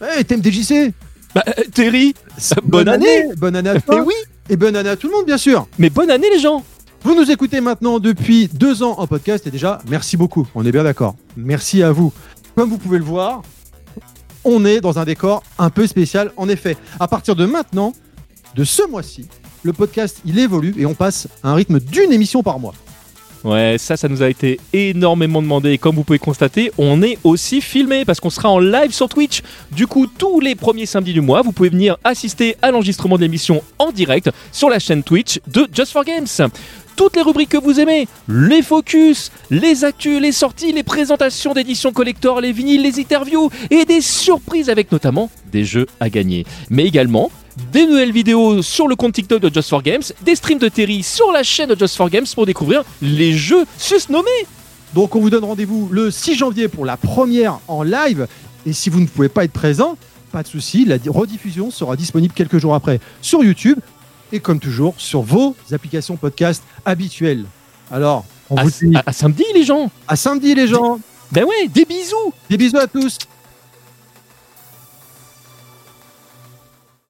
Hey, TMDJC Bah, euh, Terry, bonne année Bonne année à Mais toi oui Et bonne année à tout le monde, bien sûr Mais bonne année les gens Vous nous écoutez maintenant depuis deux ans en podcast et déjà, merci beaucoup. On est bien d'accord. Merci à vous. Comme vous pouvez le voir, on est dans un décor un peu spécial. En effet, à partir de maintenant, de ce mois-ci, le podcast il évolue et on passe à un rythme d'une émission par mois. Ouais, ça, ça nous a été énormément demandé. Et comme vous pouvez constater, on est aussi filmé parce qu'on sera en live sur Twitch. Du coup, tous les premiers samedis du mois, vous pouvez venir assister à l'enregistrement de l'émission en direct sur la chaîne Twitch de Just for Games. Toutes les rubriques que vous aimez, les focus, les actus, les sorties, les présentations d'éditions collector, les vinyles, les interviews et des surprises avec notamment des jeux à gagner. Mais également des nouvelles vidéos sur le compte TikTok de Just for Games, des streams de Terry sur la chaîne de Just for Games pour découvrir les jeux susnommés. Donc on vous donne rendez-vous le 6 janvier pour la première en live. Et si vous ne pouvez pas être présent, pas de souci, la di- rediffusion sera disponible quelques jours après sur YouTube et comme toujours sur vos applications podcast habituelles. Alors, on À, vous dit à- à samedi les gens à samedi les gens. Ben ouais, des bisous Des bisous à tous.